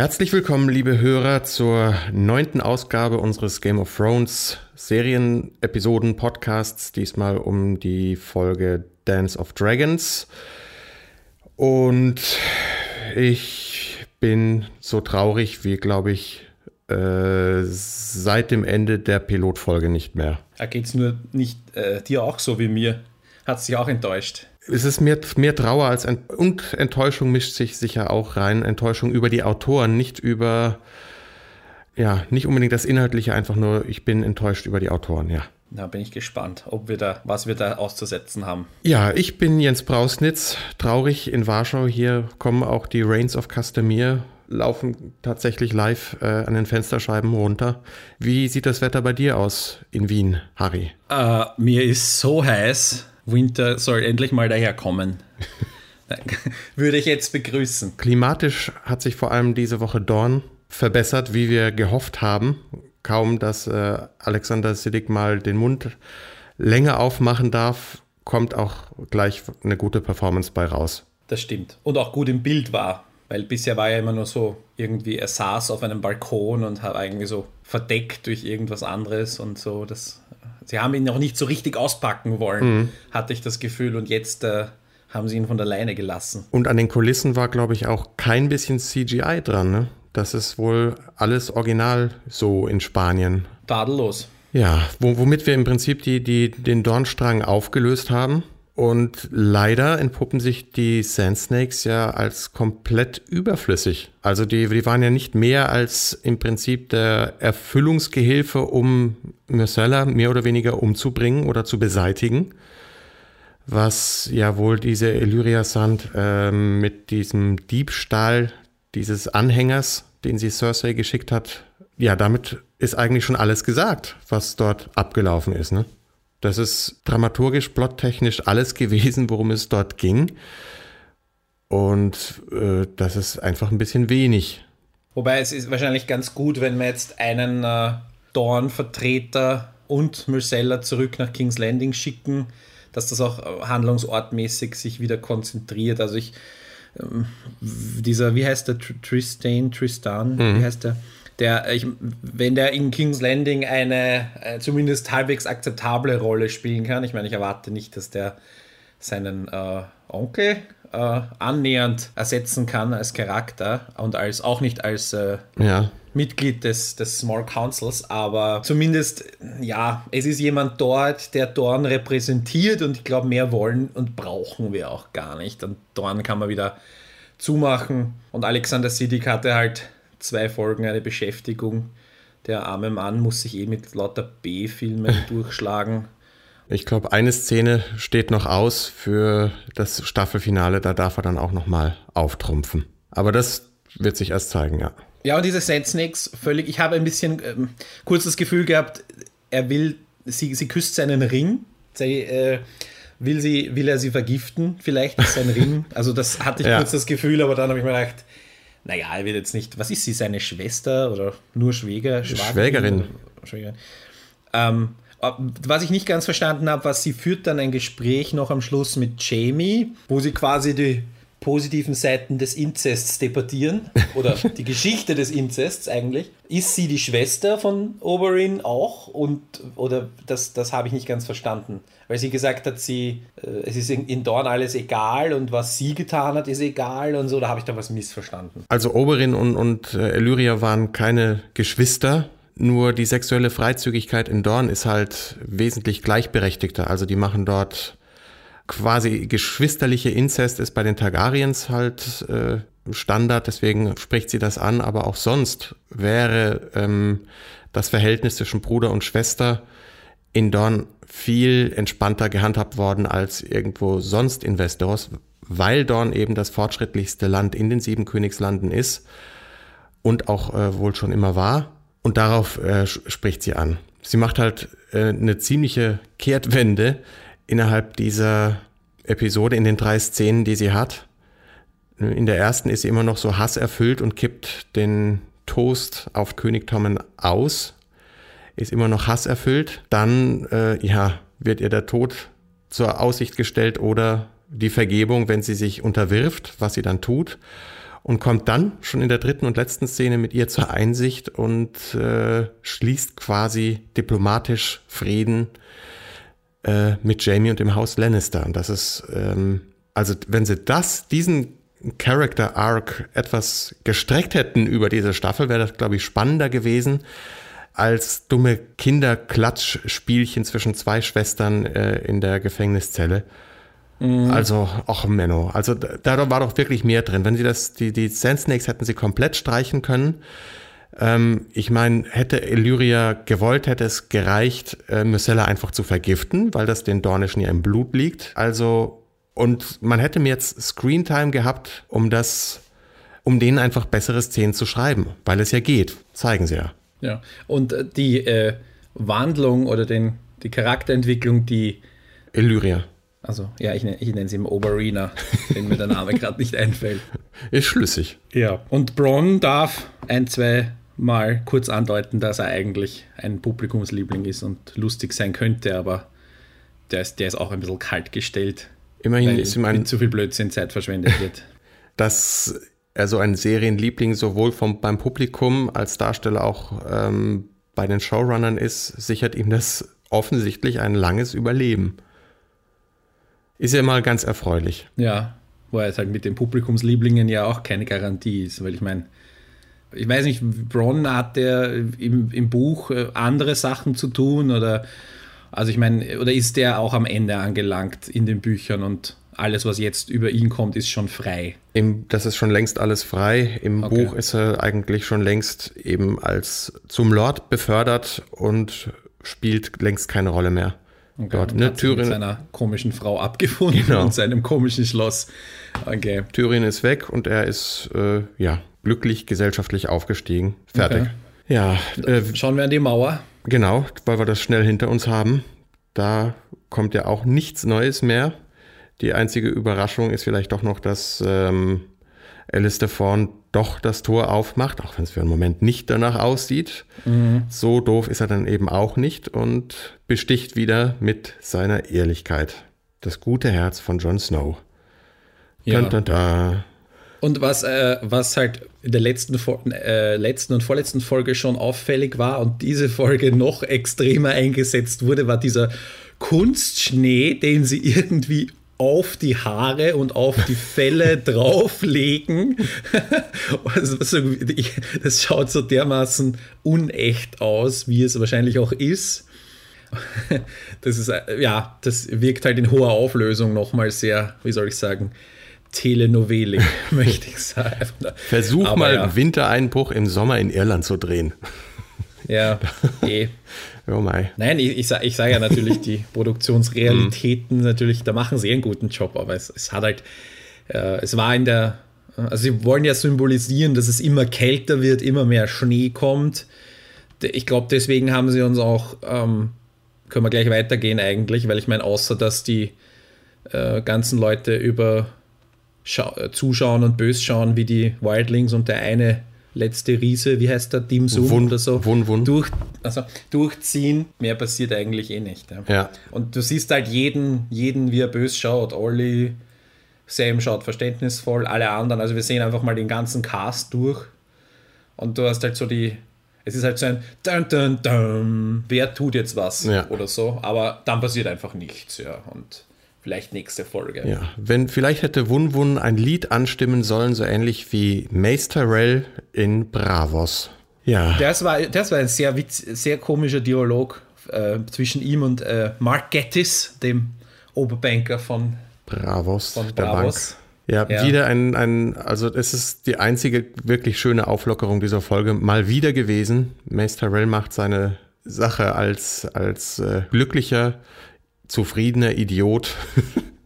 Herzlich willkommen, liebe Hörer, zur neunten Ausgabe unseres Game of Thrones Serien-Episoden-Podcasts. Diesmal um die Folge Dance of Dragons. Und ich bin so traurig wie, glaube ich, äh, seit dem Ende der Pilotfolge nicht mehr. Da geht es nur nicht äh, dir auch so wie mir. Hat sich auch enttäuscht. Es ist mehr, mehr Trauer als Ent und Enttäuschung mischt sich sicher auch rein. Enttäuschung über die Autoren, nicht über, ja, nicht unbedingt das Inhaltliche, einfach nur, ich bin enttäuscht über die Autoren, ja. Da bin ich gespannt, ob wir da, was wir da auszusetzen haben. Ja, ich bin Jens Brausnitz, traurig in Warschau. Hier kommen auch die Reigns of Castamere, laufen tatsächlich live äh, an den Fensterscheiben runter. Wie sieht das Wetter bei dir aus in Wien, Harry? Uh, mir ist so heiß. Winter soll endlich mal daherkommen. Würde ich jetzt begrüßen. Klimatisch hat sich vor allem diese Woche Dorn verbessert, wie wir gehofft haben. Kaum, dass äh, Alexander Siddig mal den Mund länger aufmachen darf, kommt auch gleich eine gute Performance bei raus. Das stimmt. Und auch gut im Bild war. Weil bisher war er immer nur so irgendwie, er saß auf einem Balkon und hat irgendwie so verdeckt durch irgendwas anderes und so. Das, sie haben ihn noch nicht so richtig auspacken wollen, mhm. hatte ich das Gefühl. Und jetzt äh, haben sie ihn von der Leine gelassen. Und an den Kulissen war, glaube ich, auch kein bisschen CGI dran, ne? Das ist wohl alles original so in Spanien. Tadellos. Ja, womit wir im Prinzip die, die, den Dornstrang aufgelöst haben. Und leider entpuppen sich die Sand Snakes ja als komplett überflüssig. Also die, die waren ja nicht mehr als im Prinzip der Erfüllungsgehilfe, um Myrcella mehr oder weniger umzubringen oder zu beseitigen. Was ja wohl diese Illyria Sand äh, mit diesem Diebstahl dieses Anhängers, den sie Cersei geschickt hat, ja, damit ist eigentlich schon alles gesagt, was dort abgelaufen ist. Ne? Das ist dramaturgisch, plottechnisch alles gewesen, worum es dort ging. Und äh, das ist einfach ein bisschen wenig. Wobei es ist wahrscheinlich ganz gut, wenn wir jetzt einen äh, Dorn-Vertreter und Myrcella zurück nach King's Landing schicken, dass das auch äh, handlungsortmäßig sich wieder konzentriert. Also ich, ähm, dieser, wie heißt der, Tristan, Tristan, mhm. wie heißt der? Der, ich, wenn der in King's Landing eine äh, zumindest halbwegs akzeptable Rolle spielen kann, ich meine, ich erwarte nicht, dass der seinen äh, Onkel äh, annähernd ersetzen kann als Charakter und als auch nicht als äh, ja. Mitglied des, des Small Councils, aber zumindest, ja, es ist jemand dort, der Dorn repräsentiert und ich glaube, mehr wollen und brauchen wir auch gar nicht. Und Dorn kann man wieder zumachen und Alexander Siddig hatte halt zwei Folgen eine Beschäftigung. Der arme Mann muss sich eh mit lauter B-Filmen durchschlagen. Ich glaube, eine Szene steht noch aus für das Staffelfinale. Da darf er dann auch noch mal auftrumpfen. Aber das wird sich erst zeigen, ja. Ja, und diese Sand Snakes, völlig. Ich habe ein bisschen ähm, kurz das Gefühl gehabt, er will, sie, sie küsst seinen Ring. Sie, äh, will, sie, will er sie vergiften? Vielleicht ist sein Ring. Also, das hatte ich ja. kurz das Gefühl, aber dann habe ich mir gedacht, naja, er wird jetzt nicht, was ist sie, seine Schwester oder nur Schwäger? Schwägerin. Schwägerin. Ähm, was ich nicht ganz verstanden habe, was sie führt dann ein Gespräch noch am Schluss mit Jamie, wo sie quasi die positiven Seiten des Inzests debattieren oder die Geschichte des Inzests eigentlich. Ist sie die Schwester von Oberyn auch und oder das, das habe ich nicht ganz verstanden, weil sie gesagt hat, sie äh, es ist in, in Dorn alles egal und was sie getan hat ist egal und so, da habe ich da was missverstanden. Also Oberyn und und äh, Illyria waren keine Geschwister, nur die sexuelle Freizügigkeit in Dorn ist halt wesentlich gleichberechtigter. Also die machen dort quasi geschwisterliche Inzest ist bei den Targaryens halt äh, Standard, deswegen spricht sie das an, aber auch sonst wäre ähm, das Verhältnis zwischen Bruder und Schwester in Dorn viel entspannter gehandhabt worden als irgendwo sonst in Westeros, weil Dorn eben das fortschrittlichste Land in den sieben Königslanden ist und auch äh, wohl schon immer war. Und darauf äh, spricht sie an. Sie macht halt äh, eine ziemliche Kehrtwende, innerhalb dieser Episode in den drei Szenen, die sie hat. In der ersten ist sie immer noch so hasserfüllt und kippt den Toast auf König Tommen aus, ist immer noch hasserfüllt. Dann äh, ja, wird ihr der Tod zur Aussicht gestellt oder die Vergebung, wenn sie sich unterwirft, was sie dann tut. und kommt dann schon in der dritten und letzten Szene mit ihr zur Einsicht und äh, schließt quasi diplomatisch Frieden äh, mit Jamie und dem Haus Lannister. Und das ist, ähm, also wenn sie das, diesen Character Arc etwas gestreckt hätten über diese Staffel, wäre das, glaube ich, spannender gewesen als dumme Kinderklatschspielchen zwischen zwei Schwestern äh, in der Gefängniszelle. Mhm. Also, ach Menno, also da, war doch wirklich mehr drin. Wenn sie das, die, die Sand Snakes hätten sie komplett streichen können. Ähm, ich meine, hätte Illyria gewollt, hätte es gereicht, äh, Myrcella einfach zu vergiften, weil das den Dornischen ja im Blut liegt. Also, und man hätte mir jetzt Screentime gehabt, um das, um denen einfach bessere Szenen zu schreiben, weil es ja geht. Zeigen sie ja. Ja, und äh, die äh, Wandlung oder den, die Charakterentwicklung, die Illyria. Also, ja, ich, ich nenne sie im Oberina, wenn mir der Name gerade nicht einfällt. Ist schlüssig. Ja. Und Bronn darf ein, zwei Mal kurz andeuten, dass er eigentlich ein Publikumsliebling ist und lustig sein könnte, aber der ist, der ist auch ein bisschen kalt gestellt. Immerhin ist ihm ein. zu viel Blödsinn Zeit verschwendet wird. dass er so ein Serienliebling sowohl vom, beim Publikum als Darsteller auch ähm, bei den Showrunnern ist, sichert ihm das offensichtlich ein langes Überleben. Ist ja mal ganz erfreulich. Ja, wo er halt mit den Publikumslieblingen ja auch keine Garantie ist, weil ich meine, ich weiß nicht, Bron hat der im, im Buch äh, andere Sachen zu tun oder also ich meine, oder ist der auch am Ende angelangt in den Büchern und alles, was jetzt über ihn kommt, ist schon frei? Im, das ist schon längst alles frei. Im okay. Buch ist er eigentlich schon längst eben als zum Lord befördert und spielt längst keine Rolle mehr. Okay, dort. Ne, Tyrion mit seiner komischen Frau abgefunden genau. und seinem komischen Schloss. Okay. Tyrion ist weg und er ist äh, ja glücklich gesellschaftlich aufgestiegen. Fertig. Okay. Ja. Äh, Schauen wir an die Mauer. Genau, weil wir das schnell hinter uns haben. Da kommt ja auch nichts Neues mehr. Die einzige Überraschung ist vielleicht doch noch, dass ähm, Alistair Fawn doch das Tor aufmacht, auch wenn es für einen Moment nicht danach aussieht. Mhm. So doof ist er dann eben auch nicht und besticht wieder mit seiner Ehrlichkeit. Das gute Herz von Jon Snow. Ja. Da, da, da. Und was, äh, was halt in der letzten, äh, letzten und vorletzten Folge schon auffällig war und diese Folge noch extremer eingesetzt wurde, war dieser Kunstschnee, den sie irgendwie auf die Haare und auf die Felle drauflegen. Also, das schaut so dermaßen unecht aus, wie es wahrscheinlich auch ist. Das ist, ja, das wirkt halt in hoher Auflösung nochmal sehr, wie soll ich sagen, telenovelig, möchte ich sagen. Versuch Aber mal ja. Wintereinbruch im Sommer in Irland zu drehen. Ja, eh. Oh my. Nein, ich, ich, sage ja natürlich, die Produktionsrealitäten mhm. natürlich, da machen sie einen guten Job, aber es, es hat halt, äh, es war in der, also sie wollen ja symbolisieren, dass es immer kälter wird, immer mehr Schnee kommt. Ich glaube, deswegen haben sie uns auch, ähm, können wir gleich weitergehen eigentlich, weil ich meine, außer dass die äh, ganzen Leute über zuschauen und bös schauen, wie die Wildlings und der eine letzte Riese, wie heißt der, Dim Sum Wun, oder so, Wun, Wun. Durch, also, durchziehen. Mehr passiert eigentlich eh nicht. Ja. ja. Und du siehst halt jeden, jeden, wie er bös schaut. Olli, Sam schaut verständnisvoll, alle anderen. Also wir sehen einfach mal den ganzen Cast durch. Und du hast halt so die, es ist halt so ein dun, dun, dun, wer tut jetzt was ja. oder so, aber dann passiert einfach nichts, ja. Und Vielleicht nächste Folge. Ja, wenn vielleicht hätte Wun Wun ein Lied anstimmen sollen, so ähnlich wie Mace in Bravos. Ja. Das war, das war ein sehr, witz, sehr komischer Dialog äh, zwischen ihm und äh, Mark Gettis, dem Oberbanker von Bravos, von Bravos. Ja, ja, wieder ein, ein, also es ist die einzige wirklich schöne Auflockerung dieser Folge mal wieder gewesen. Mace Tyrell macht seine Sache als, als äh, glücklicher zufriedener Idiot.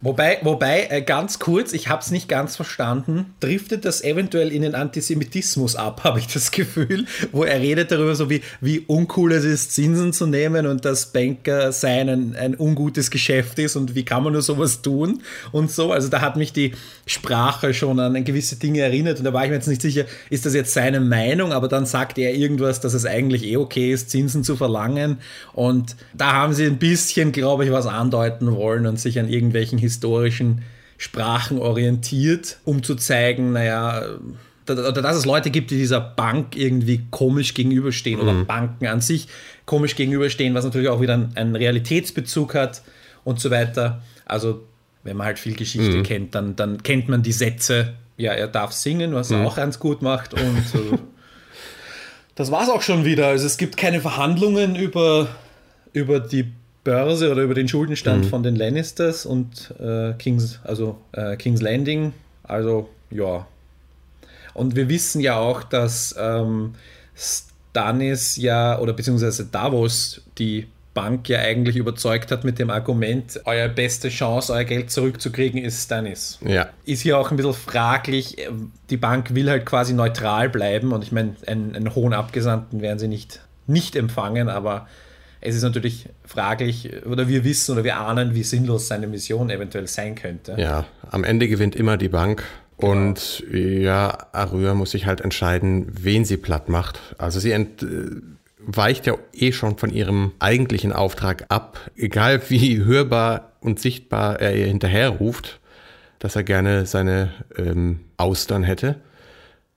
Wobei, wobei äh, ganz kurz, ich habe es nicht ganz verstanden, driftet das eventuell in den Antisemitismus ab, habe ich das Gefühl, wo er redet darüber, so wie, wie uncool es ist, Zinsen zu nehmen und dass Banker sein ein, ein ungutes Geschäft ist und wie kann man nur sowas tun und so. Also da hat mich die Sprache schon an gewisse Dinge erinnert und da war ich mir jetzt nicht sicher, ist das jetzt seine Meinung, aber dann sagt er irgendwas, dass es eigentlich eh okay ist, Zinsen zu verlangen und da haben sie ein bisschen, glaube ich, was andeuten wollen und sich an irgendwelchen historischen Sprachen orientiert, um zu zeigen, naja, oder dass es Leute gibt, die dieser Bank irgendwie komisch gegenüberstehen mhm. oder Banken an sich komisch gegenüberstehen, was natürlich auch wieder einen Realitätsbezug hat und so weiter. Also, wenn man halt viel Geschichte mhm. kennt, dann, dann kennt man die Sätze, ja, er darf singen, was mhm. er auch ganz gut macht und das war es auch schon wieder. Also es gibt keine Verhandlungen über, über die Börse oder über den Schuldenstand mhm. von den Lannisters und äh, Kings, also äh, King's Landing. Also ja. Und wir wissen ja auch, dass ähm, Stannis ja, oder beziehungsweise Davos die Bank ja eigentlich überzeugt hat mit dem Argument, eure beste Chance, euer Geld zurückzukriegen, ist Stannis. Ja. Ist hier auch ein bisschen fraglich. Die Bank will halt quasi neutral bleiben und ich meine, einen, einen hohen Abgesandten werden sie nicht, nicht empfangen, aber es ist natürlich fraglich, oder wir wissen oder wir ahnen, wie sinnlos seine Mission eventuell sein könnte. Ja, am Ende gewinnt immer die Bank. Genau. Und ja, Arüa muss sich halt entscheiden, wen sie platt macht. Also sie ent, weicht ja eh schon von ihrem eigentlichen Auftrag ab, egal wie hörbar und sichtbar er ihr hinterherruft, dass er gerne seine ähm, Austern hätte.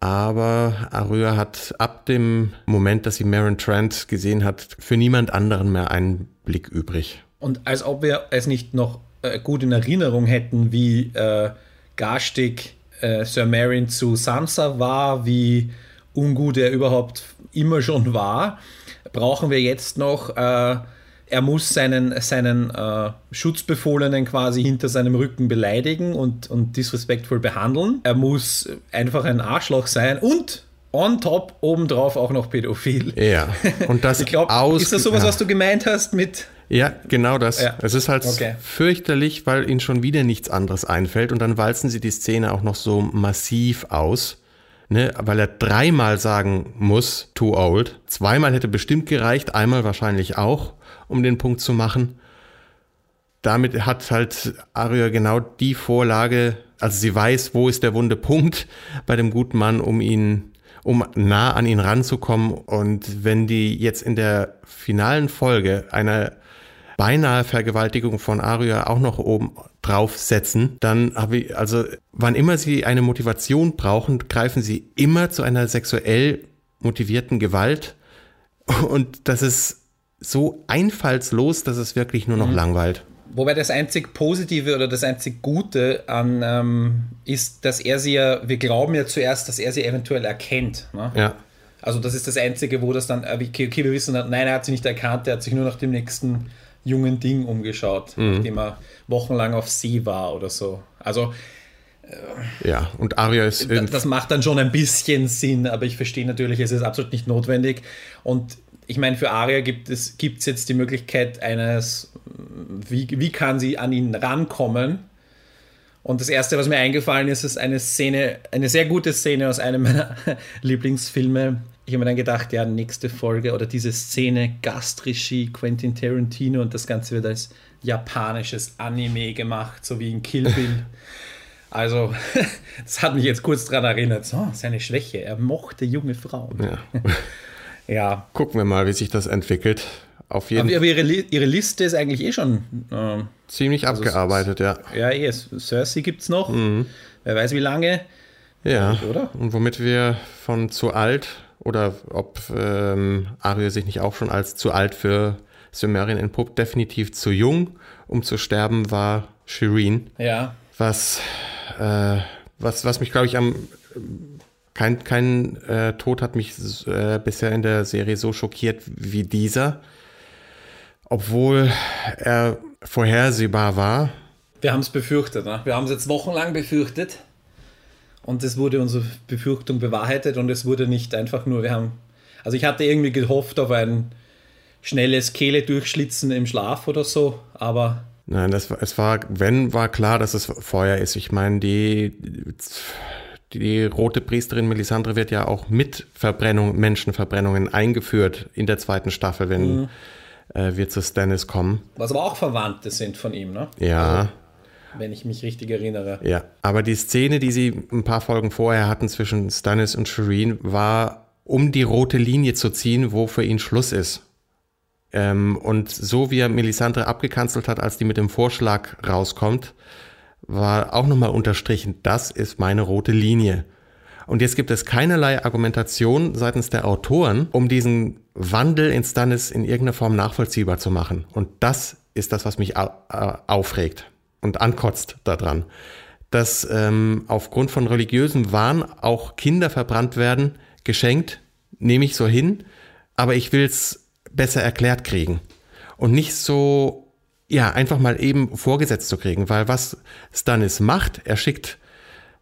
Aber Arya hat ab dem Moment, dass sie Maren Trent gesehen hat, für niemand anderen mehr einen Blick übrig. Und als ob wir es nicht noch äh, gut in Erinnerung hätten, wie äh, garstig äh, Sir Marin zu Sansa war, wie ungut er überhaupt immer schon war, brauchen wir jetzt noch, äh, er muss seinen, seinen äh, Schutzbefohlenen quasi hinter seinem Rücken beleidigen und, und disrespektvoll behandeln. Er muss einfach ein Arschloch sein und on top obendrauf auch noch pädophil. Ja, und das ich glaube, ist das sowas, was du gemeint hast mit ja, genau das. Ja. Es ist halt okay. fürchterlich, weil ihnen schon wieder nichts anderes einfällt und dann walzen sie die Szene auch noch so massiv aus ne, weil er dreimal sagen muss, too old. Zweimal hätte bestimmt gereicht, einmal wahrscheinlich auch, um den Punkt zu machen. Damit hat halt Arya genau die Vorlage, also sie weiß, wo ist der wunde Punkt bei dem guten Mann, um ihn, um nah an ihn ranzukommen. Und wenn die jetzt in der finalen Folge einer beinahe Vergewaltigung von Arya auch noch oben draufsetzen, dann habe ich, also wann immer sie eine Motivation brauchen, greifen sie immer zu einer sexuell motivierten Gewalt. Und das ist so einfallslos, dass es wirklich nur noch mhm. langweilt. Wobei das einzig Positive oder das einzig Gute an ähm, ist, dass er sie ja, wir glauben ja zuerst, dass er sie eventuell erkennt. Ne? Ja. Also das ist das Einzige, wo das dann, äh, okay, okay, wir wissen, nein, er hat sie nicht erkannt, er hat sich nur nach dem nächsten jungen Ding umgeschaut, mhm. nachdem er wochenlang auf See war oder so. Also äh, ja, und Aria ist. Das macht dann schon ein bisschen Sinn, aber ich verstehe natürlich, es ist absolut nicht notwendig. Und ich meine, für Aria gibt es gibt's jetzt die Möglichkeit eines, wie, wie kann sie an ihn rankommen? Und das erste, was mir eingefallen ist, ist eine Szene, eine sehr gute Szene aus einem meiner Lieblingsfilme, ich habe mir dann gedacht, ja, nächste Folge oder diese Szene, Gastregie, Quentin Tarantino und das Ganze wird als japanisches Anime gemacht, so wie in Kill Bill. Also, das hat mich jetzt kurz daran erinnert. So, seine Schwäche, er mochte junge Frauen. Ja. ja. Gucken wir mal, wie sich das entwickelt. Auf jeden aber, aber ihre, ihre Liste ist eigentlich eh schon äh, ziemlich also abgearbeitet, ja. Ja, eh. Cersei gibt es noch. Mhm. Wer weiß wie lange. Ja, oder? Und womit wir von zu alt oder ob ähm, Arya sich nicht auch schon als zu alt für Sumerian entpuppt. Definitiv zu jung, um zu sterben, war Shireen. Ja. Was, äh, was, was mich, glaube ich, am kein, kein äh, Tod hat mich äh, bisher in der Serie so schockiert wie dieser. Obwohl er vorhersehbar war. Wir haben es befürchtet. Ne? Wir haben es jetzt wochenlang befürchtet. Und es wurde unsere Befürchtung bewahrheitet und es wurde nicht einfach nur, wir haben, also ich hatte irgendwie gehofft auf ein schnelles Kehle durchschlitzen im Schlaf oder so, aber. Nein, das, es war, wenn, war klar, dass es Feuer ist. Ich meine, die, die rote Priesterin Melisandre wird ja auch mit Verbrennung, Menschenverbrennungen eingeführt in der zweiten Staffel, wenn mhm. äh, wir zu Stannis kommen. Was aber auch Verwandte sind von ihm, ne? Ja. Also, wenn ich mich richtig erinnere. Ja, aber die Szene, die sie ein paar Folgen vorher hatten zwischen Stannis und Shireen, war, um die rote Linie zu ziehen, wo für ihn Schluss ist. Ähm, und so wie er Melisandre abgekanzelt hat, als die mit dem Vorschlag rauskommt, war auch nochmal unterstrichen, das ist meine rote Linie. Und jetzt gibt es keinerlei Argumentation seitens der Autoren, um diesen Wandel in Stannis in irgendeiner Form nachvollziehbar zu machen. Und das ist das, was mich aufregt und ankotzt daran. Dass ähm, aufgrund von religiösem Wahn auch Kinder verbrannt werden, geschenkt, nehme ich so hin, aber ich will es besser erklärt kriegen. Und nicht so, ja, einfach mal eben vorgesetzt zu kriegen, weil was Stannis macht, er schickt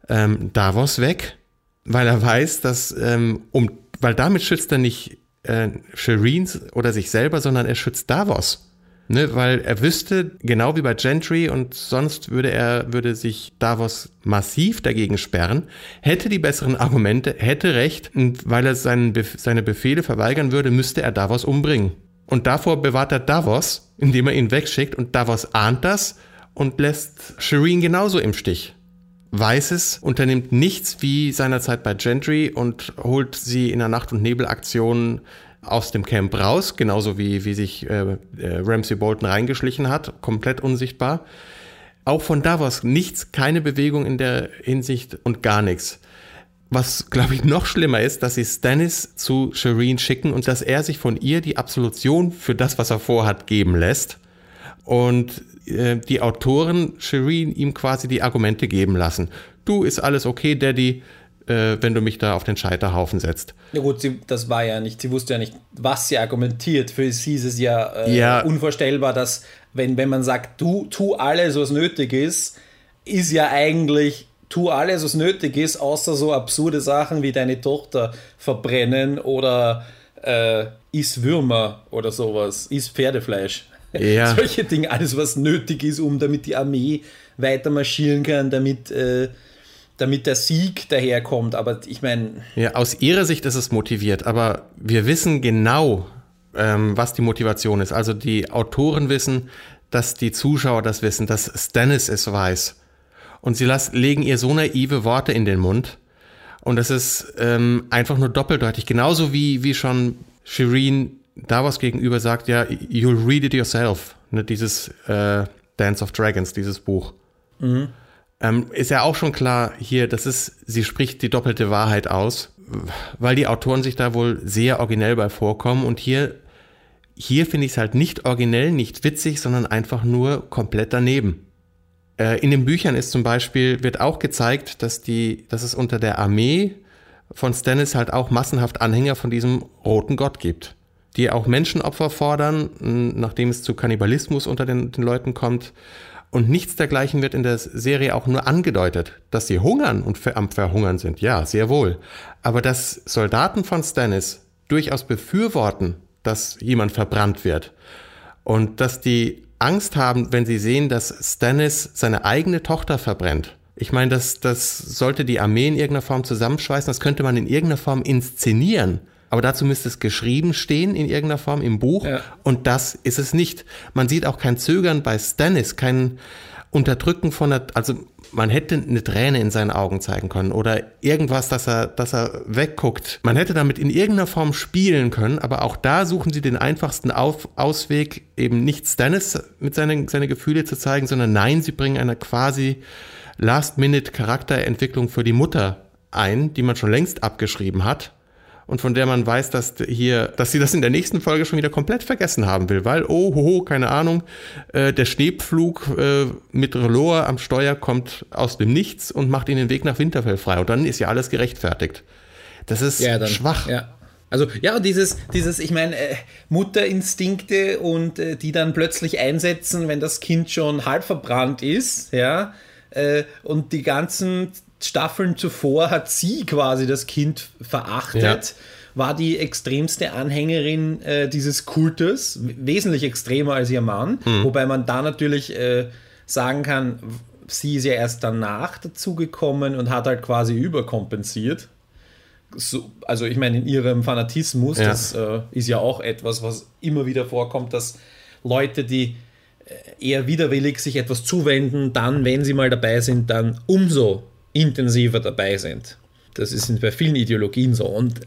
ähm, Davos weg, weil er weiß, dass, ähm, um, weil damit schützt er nicht äh, Shireen oder sich selber, sondern er schützt Davos. Ne, weil er wüsste, genau wie bei Gentry und sonst würde er, würde sich Davos massiv dagegen sperren, hätte die besseren Argumente, hätte recht, und weil er seinen, seine Befehle verweigern würde, müsste er Davos umbringen. Und davor bewahrt er Davos, indem er ihn wegschickt und Davos ahnt das und lässt Shireen genauso im Stich weiß es, unternimmt nichts wie seinerzeit bei Gentry und holt sie in der Nacht- und Nebelaktion aus dem Camp raus, genauso wie, wie sich äh, äh, Ramsey Bolton reingeschlichen hat, komplett unsichtbar. Auch von Davos nichts, keine Bewegung in der Hinsicht und gar nichts. Was, glaube ich, noch schlimmer ist, dass sie Stannis zu Shireen schicken und dass er sich von ihr die Absolution für das, was er vorhat, geben lässt. Und äh, die Autoren Shireen ihm quasi die Argumente geben lassen. Du ist alles okay, Daddy, äh, wenn du mich da auf den Scheiterhaufen setzt. Ja gut, sie, das war ja nicht, sie wusste ja nicht, was sie argumentiert. Für sie ist es ja, äh, ja. unvorstellbar, dass wenn, wenn man sagt, du tu alles, was nötig ist, ist ja eigentlich tu alles, was nötig ist, außer so absurde Sachen wie deine Tochter verbrennen oder äh, iss Würmer oder sowas, iss Pferdefleisch. Ja. Solche Dinge, alles was nötig ist, um damit die Armee weiter marschieren kann, damit, äh, damit der Sieg daherkommt. Aber ich meine. Ja, aus ihrer Sicht ist es motiviert, aber wir wissen genau, ähm, was die Motivation ist. Also die Autoren wissen, dass die Zuschauer das wissen, dass Stannis es weiß. Und sie las, legen ihr so naive Worte in den Mund. Und das ist ähm, einfach nur doppeldeutig. Genauso wie, wie schon Shireen Davos gegenüber sagt, ja, you'll read it yourself. Ne, dieses äh, Dance of Dragons, dieses Buch. Mhm. Ähm, ist ja auch schon klar hier, das ist, sie spricht die doppelte Wahrheit aus, weil die Autoren sich da wohl sehr originell bei vorkommen und hier, hier finde ich es halt nicht originell, nicht witzig, sondern einfach nur komplett daneben. Äh, in den Büchern ist zum Beispiel, wird auch gezeigt, dass die, dass es unter der Armee von Stannis halt auch massenhaft Anhänger von diesem roten Gott gibt die auch Menschenopfer fordern, nachdem es zu Kannibalismus unter den, den Leuten kommt. Und nichts dergleichen wird in der Serie auch nur angedeutet, dass sie hungern und am Verhungern sind. Ja, sehr wohl. Aber dass Soldaten von Stannis durchaus befürworten, dass jemand verbrannt wird. Und dass die Angst haben, wenn sie sehen, dass Stannis seine eigene Tochter verbrennt. Ich meine, das, das sollte die Armee in irgendeiner Form zusammenschweißen, das könnte man in irgendeiner Form inszenieren aber dazu müsste es geschrieben stehen in irgendeiner Form im Buch ja. und das ist es nicht. Man sieht auch kein Zögern bei Stannis, kein Unterdrücken von der, also man hätte eine Träne in seinen Augen zeigen können oder irgendwas, dass er, dass er wegguckt. Man hätte damit in irgendeiner Form spielen können, aber auch da suchen sie den einfachsten Auf Ausweg, eben nicht Stannis mit seinen seine Gefühle zu zeigen, sondern nein, sie bringen eine quasi Last-Minute-Charakterentwicklung für die Mutter ein, die man schon längst abgeschrieben hat und von der man weiß, dass hier, dass sie das in der nächsten Folge schon wieder komplett vergessen haben will, weil, oh, hoho, keine Ahnung, äh, der Schneepflug äh, mit Relor am Steuer kommt aus dem Nichts und macht ihnen den Weg nach Winterfell frei. Und dann ist ja alles gerechtfertigt. Das ist ja, dann, schwach. Ja. Also ja, dieses, dieses, ich meine, äh, Mutterinstinkte und äh, die dann plötzlich einsetzen, wenn das Kind schon halb verbrannt ist, ja, äh, und die ganzen Staffeln zuvor hat sie quasi das Kind verachtet. Ja. War die extremste Anhängerin äh, dieses Kultes, wesentlich extremer als ihr Mann. Mhm. Wobei man da natürlich äh, sagen kann, sie ist ja erst danach dazugekommen und hat halt quasi überkompensiert. So, also ich meine, in ihrem Fanatismus, ja. das äh, ist ja auch etwas, was immer wieder vorkommt, dass Leute, die äh, eher widerwillig sich etwas zuwenden, dann, wenn sie mal dabei sind, dann umso intensiver dabei sind. Das ist bei vielen Ideologien so. Und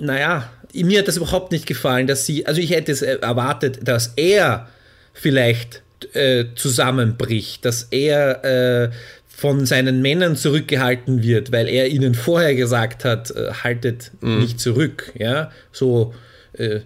naja, mir hat das überhaupt nicht gefallen, dass sie, also ich hätte es erwartet, dass er vielleicht äh, zusammenbricht, dass er äh, von seinen Männern zurückgehalten wird, weil er ihnen vorher gesagt hat, äh, haltet mhm. nicht zurück. Ja, so äh,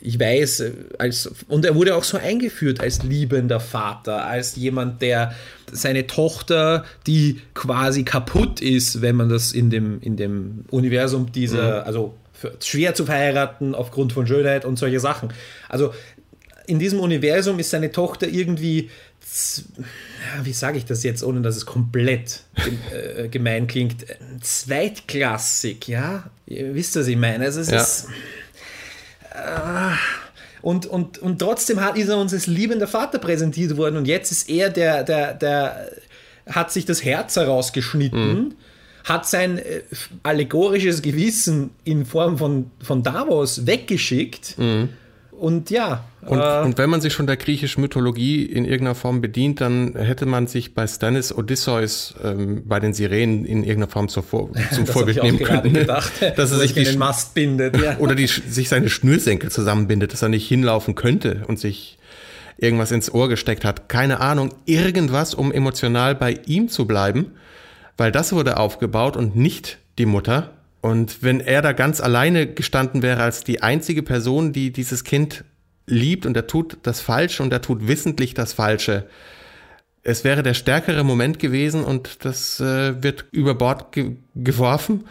ich weiß, äh, als, und er wurde auch so eingeführt als liebender Vater, als jemand, der seine Tochter, die quasi kaputt ist, wenn man das in dem, in dem Universum dieser, mhm. also schwer zu verheiraten aufgrund von Schönheit und solche Sachen. Also in diesem Universum ist seine Tochter irgendwie, wie sage ich das jetzt, ohne dass es komplett äh, gemein klingt, zweitklassig, ja? Ihr wisst, was ich meine. Also es ja. ist und, und, und trotzdem hat, ist er uns als liebender Vater präsentiert worden und jetzt ist er der, der, der hat sich das Herz herausgeschnitten, mhm. hat sein äh, allegorisches Gewissen in Form von, von Davos weggeschickt. Mhm und ja. Und, äh, und, wenn man sich schon der griechischen Mythologie in irgendeiner Form bedient, dann hätte man sich bei Stannis Odysseus ähm, bei den Sirenen in irgendeiner Form zur Vor zum Vorbild nehmen können. Gedacht, dass er sich den Mast bindet. Ja. Oder die, sich seine Schnürsenkel zusammenbindet, dass er nicht hinlaufen könnte und sich irgendwas ins Ohr gesteckt hat. Keine Ahnung, irgendwas, um emotional bei ihm zu bleiben, weil das wurde aufgebaut und nicht die Mutter. Und wenn er da ganz alleine gestanden wäre als die einzige Person, die dieses Kind liebt und er tut das Falsche und er tut wissentlich das Falsche, es wäre der stärkere Moment gewesen und das äh, wird über Bord ge geworfen.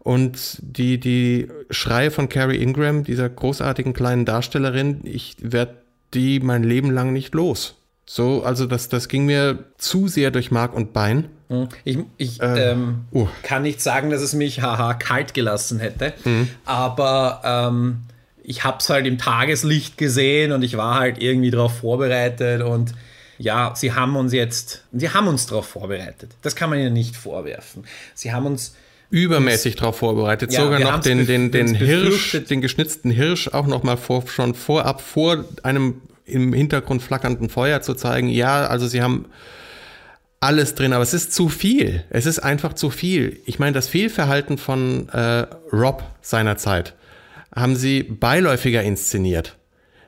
Und die, die Schreie von Carrie Ingram, dieser großartigen kleinen Darstellerin, ich werde die mein Leben lang nicht los. So, also das, das ging mir zu sehr durch Mark und Bein. Hm. Ich, ich äh, ähm, uh. kann nicht sagen, dass es mich haha kalt gelassen hätte, mhm. aber ähm, ich habe es halt im Tageslicht gesehen und ich war halt irgendwie darauf vorbereitet und ja, sie haben uns jetzt, sie haben uns darauf vorbereitet. Das kann man ihnen nicht vorwerfen. Sie haben uns übermäßig darauf vorbereitet. Ja, Sogar noch den, den, den Hirsch, den geschnitzten Hirsch auch noch mal vor, schon vorab vor einem im Hintergrund flackernden Feuer zu zeigen, ja, also sie haben alles drin, aber es ist zu viel. Es ist einfach zu viel. Ich meine, das Fehlverhalten von äh, Rob seinerzeit haben sie beiläufiger inszeniert.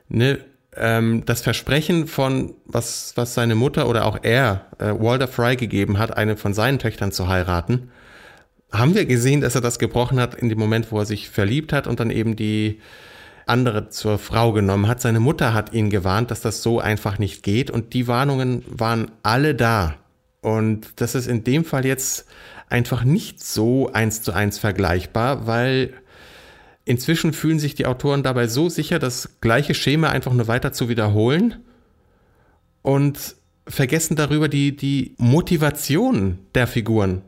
Ne? Ähm, das Versprechen von, was, was seine Mutter oder auch er, äh, Walter Fry, gegeben hat, eine von seinen Töchtern zu heiraten, haben wir gesehen, dass er das gebrochen hat in dem Moment, wo er sich verliebt hat und dann eben die andere zur Frau genommen hat. Seine Mutter hat ihn gewarnt, dass das so einfach nicht geht und die Warnungen waren alle da. Und das ist in dem Fall jetzt einfach nicht so eins zu eins vergleichbar, weil inzwischen fühlen sich die Autoren dabei so sicher, das gleiche Schema einfach nur weiter zu wiederholen und vergessen darüber die, die Motivation der Figuren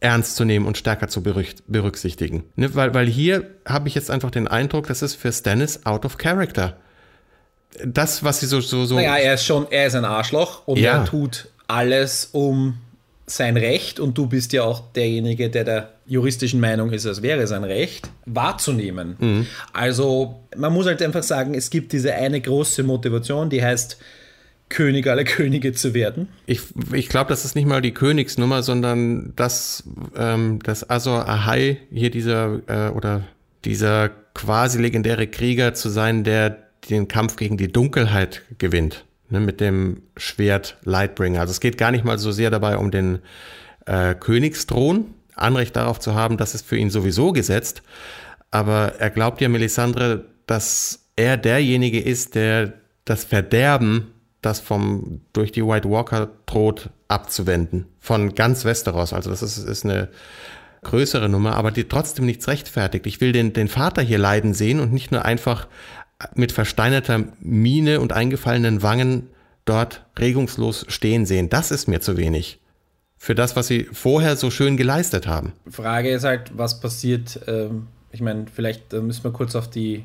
ernst zu nehmen und stärker zu berücksichtigen. Ne? Weil, weil hier habe ich jetzt einfach den Eindruck, das ist für Stannis out of character. Das, was sie so. so, so naja, er ist schon, er ist ein Arschloch und ja. er tut alles um sein Recht und du bist ja auch derjenige, der der juristischen Meinung ist, es wäre sein Recht, wahrzunehmen. Mhm. Also man muss halt einfach sagen, es gibt diese eine große Motivation, die heißt, König aller Könige zu werden. Ich, ich glaube, das ist nicht mal die Königsnummer, sondern das, ähm, das Azor Ahai, hier dieser, äh, oder dieser quasi legendäre Krieger zu sein, der den Kampf gegen die Dunkelheit gewinnt, ne, mit dem Schwert Lightbringer. Also es geht gar nicht mal so sehr dabei um den äh, Königsthron, Anrecht darauf zu haben, das ist für ihn sowieso gesetzt, aber er glaubt ja, Melisandre, dass er derjenige ist, der das Verderben das vom, durch die White Walker droht abzuwenden. Von ganz Westeros. Also das ist, ist eine größere Nummer, aber die trotzdem nichts rechtfertigt. Ich will den, den Vater hier leiden sehen und nicht nur einfach mit versteinerter Miene und eingefallenen Wangen dort regungslos stehen sehen. Das ist mir zu wenig. Für das, was sie vorher so schön geleistet haben. Frage ist halt, was passiert. Ähm, ich meine, vielleicht äh, müssen wir kurz auf die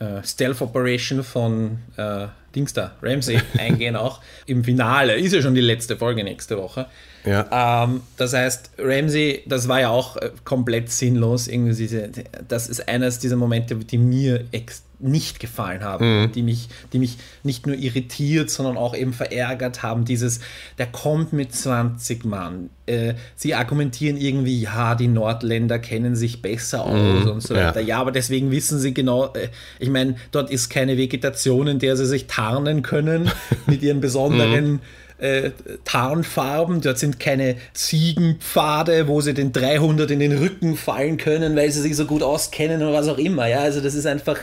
äh, Stealth Operation von äh, Dings da, Ramsey eingehen auch. Im Finale ist ja schon die letzte Folge nächste Woche. Ja. Ähm, das heißt, Ramsey, das war ja auch äh, komplett sinnlos. Irgendwie diese, das ist eines dieser Momente, die mir extrem nicht gefallen haben, mhm. die, mich, die mich nicht nur irritiert, sondern auch eben verärgert haben. Dieses, der kommt mit 20 Mann. Äh, sie argumentieren irgendwie, ja, die Nordländer kennen sich besser aus mhm. und so weiter. Ja. ja. aber deswegen wissen sie genau, äh, ich meine, dort ist keine Vegetation, in der sie sich tarnen können mit ihren besonderen. Mhm äh, Tarnfarben, dort sind keine Ziegenpfade, wo sie den 300 in den Rücken fallen können, weil sie sich so gut auskennen oder was auch immer. Ja, also das ist einfach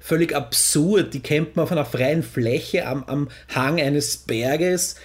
völlig absurd. Die campen auf einer freien Fläche am, am Hang eines Berges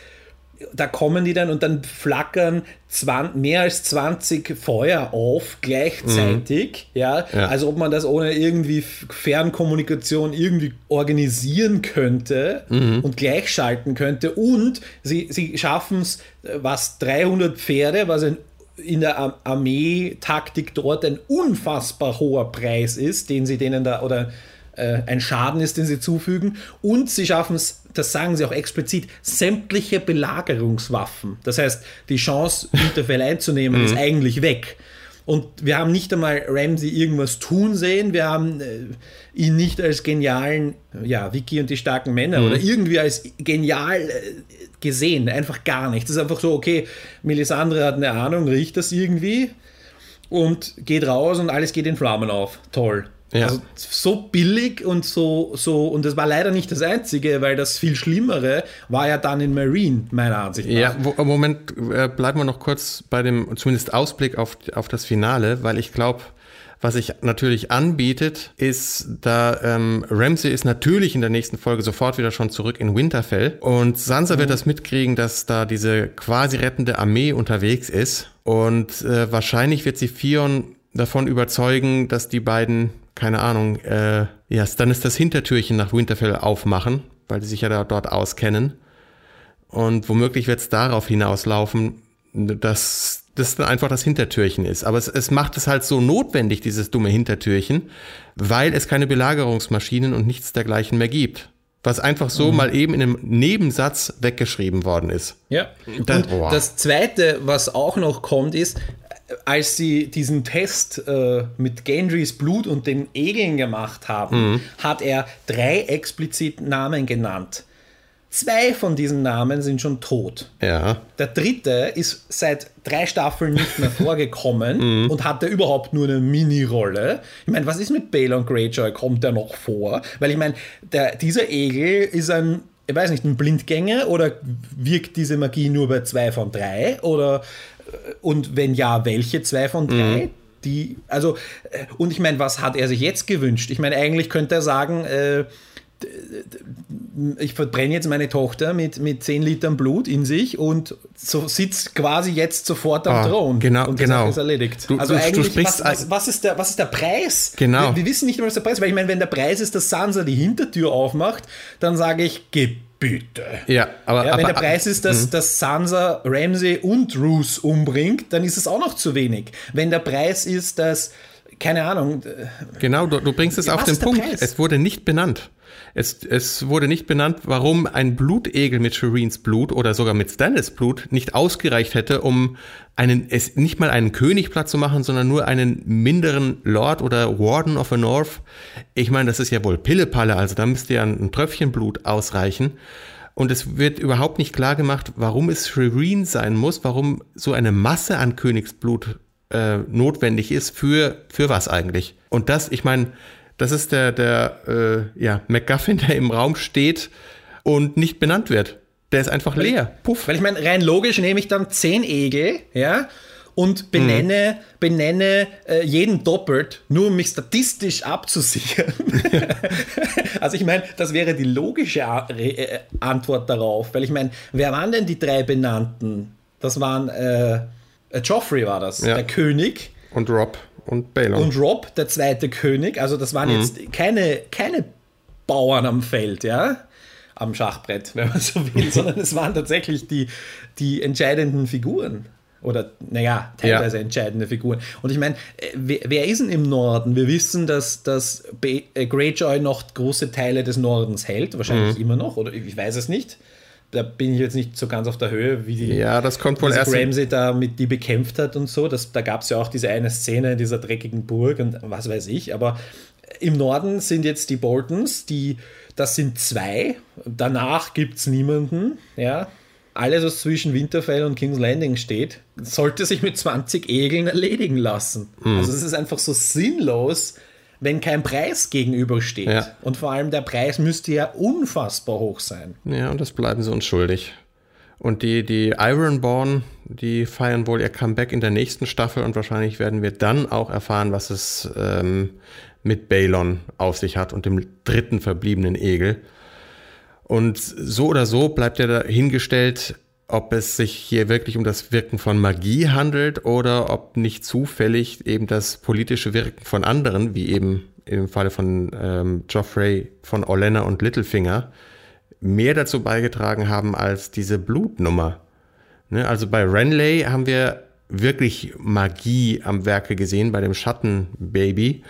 da kommen die dann und dann flackern 20, mehr als 20 Feuer auf gleichzeitig. Mhm. Ja? ja? also ob man das ohne irgendwie Fernkommunikation irgendwie organisieren könnte mhm. und gleichschalten könnte. Und sie, sie schaffen es, was 300 Pferde, was ein in der Armee-Taktik dort ein unfassbar hoher Preis ist, den sie denen da oder äh, ein Schaden ist, den sie zufügen. Und sie schaffen es, das sagen sie auch explizit, sämtliche Belagerungswaffen. Das heißt, die Chance, Winterfell einzunehmen, ist mhm. eigentlich weg. Und wir haben nicht einmal Ramsey irgendwas tun sehen. Wir haben äh, ihn nicht als genialen, ja, Vicky und die starken Männer mhm. oder irgendwie als genial äh, gesehen. Einfach gar nicht. Das ist einfach so, okay, Melisandre hat eine Ahnung, riecht das irgendwie und geht raus und alles geht in Flammen auf. Toll. Ja. Also so billig und so, so, und das war leider nicht das Einzige, weil das viel Schlimmere war ja dann in Marine, meiner Ansicht nach. Ja, wo, Moment, äh, bleiben wir noch kurz bei dem, zumindest Ausblick auf, auf das Finale, weil ich glaube, was sich natürlich anbietet, ist, da ähm, Ramsey ist natürlich in der nächsten Folge sofort wieder schon zurück in Winterfell und Sansa mhm. wird das mitkriegen, dass da diese quasi rettende Armee unterwegs ist und äh, wahrscheinlich wird sie Fion davon überzeugen, dass die beiden keine Ahnung, äh, ja, dann ist das Hintertürchen nach Winterfell aufmachen, weil die sich ja da, dort auskennen. Und womöglich wird es darauf hinauslaufen, dass das dann einfach das Hintertürchen ist. Aber es, es macht es halt so notwendig, dieses dumme Hintertürchen, weil es keine Belagerungsmaschinen und nichts dergleichen mehr gibt. Was einfach so mhm. mal eben in einem Nebensatz weggeschrieben worden ist. Ja. Das, und das Zweite, was auch noch kommt, ist, als sie diesen Test äh, mit Gendrys Blut und den Egeln gemacht haben, mhm. hat er drei explizit Namen genannt. Zwei von diesen Namen sind schon tot. Ja. Der dritte ist seit drei Staffeln nicht mehr vorgekommen mhm. und hatte überhaupt nur eine Mini-Rolle. Ich meine, was ist mit Balon Greyjoy? Kommt der noch vor? Weil ich meine, dieser Egel ist ein, ich weiß nicht, ein Blindgänger oder wirkt diese Magie nur bei zwei von drei? Oder und wenn ja, welche zwei von drei? Mhm. Die, also, äh, und ich meine, was hat er sich jetzt gewünscht? Ich meine, eigentlich könnte er sagen, äh, ich verbrenne jetzt meine Tochter mit, mit 10 Litern Blut in sich und so sitzt quasi jetzt sofort am ah, Thron. Genau, und genau. ist erledigt. Du, also du, eigentlich, du was, was, was, ist der, was ist der Preis? Genau. Wir, wir wissen nicht, was der Preis ist, weil ich meine, wenn der Preis ist, dass Sansa die Hintertür aufmacht, dann sage ich, gib bitte. Ja, aber, ja, wenn aber, der Preis ist, dass, mhm. dass Sansa Ramsey und Roose umbringt, dann ist es auch noch zu wenig. Wenn der Preis ist, dass, keine Ahnung. Genau, du, du bringst es auf den Punkt. Preis? Es wurde nicht benannt. Es, es wurde nicht benannt, warum ein Blutegel mit Shireens Blut oder sogar mit Stannis Blut nicht ausgereicht hätte, um einen, es nicht mal einen König platt zu machen, sondern nur einen minderen Lord oder Warden of the North. Ich meine, das ist ja wohl Pillepalle, also da müsste ja ein Tröpfchen Blut ausreichen. Und es wird überhaupt nicht klar gemacht, warum es Shireen sein muss, warum so eine Masse an Königsblut äh, notwendig ist für, für was eigentlich. Und das, ich meine, das ist der, der äh, ja, MacGuffin, der im Raum steht und nicht benannt wird. Der ist einfach weil leer. Puff. Weil ich meine, rein logisch nehme ich dann zehn Egel, ja, und benenne, mhm. benenne äh, jeden doppelt, nur um mich statistisch abzusichern. also ich meine, das wäre die logische A äh, Antwort darauf, weil ich meine, wer waren denn die drei benannten? Das waren äh, äh Joffrey war das, ja. der König. Und Rob. Und Balon. Und Rob, der zweite König. Also das waren mhm. jetzt keine, keine Bauern am Feld, ja, am Schachbrett, wenn man so will, sondern es waren tatsächlich die, die entscheidenden Figuren. Oder, naja, teilweise ja. entscheidende Figuren. Und ich meine, äh, wer, wer, ist denn im Norden? Wir wissen, dass, dass äh, Greyjoy noch große Teile des Nordens hält, wahrscheinlich mhm. immer noch, oder ich weiß es nicht da bin ich jetzt nicht so ganz auf der Höhe, wie die ja, das kommt wohl erst Ramsey da mit die bekämpft hat und so. Das, da gab es ja auch diese eine Szene in dieser dreckigen Burg und was weiß ich, aber im Norden sind jetzt die Boltons, die, das sind zwei. Danach gibt es niemanden. Ja. Alles, was zwischen Winterfell und King's Landing steht, sollte sich mit 20 Egeln erledigen lassen. Mhm. Also es ist einfach so sinnlos, wenn kein Preis gegenübersteht. Ja. Und vor allem der Preis müsste ja unfassbar hoch sein. Ja, und das bleiben sie uns schuldig. Und die, die Ironborn, die feiern wohl ihr Comeback in der nächsten Staffel und wahrscheinlich werden wir dann auch erfahren, was es ähm, mit Balon auf sich hat und dem dritten verbliebenen Egel. Und so oder so bleibt ja dahingestellt, ob es sich hier wirklich um das Wirken von Magie handelt oder ob nicht zufällig eben das politische Wirken von anderen, wie eben im Falle von ähm, Joffrey, von Olenna und Littlefinger, mehr dazu beigetragen haben als diese Blutnummer. Ne? Also bei Renley haben wir wirklich Magie am Werke gesehen, bei dem Schattenbaby.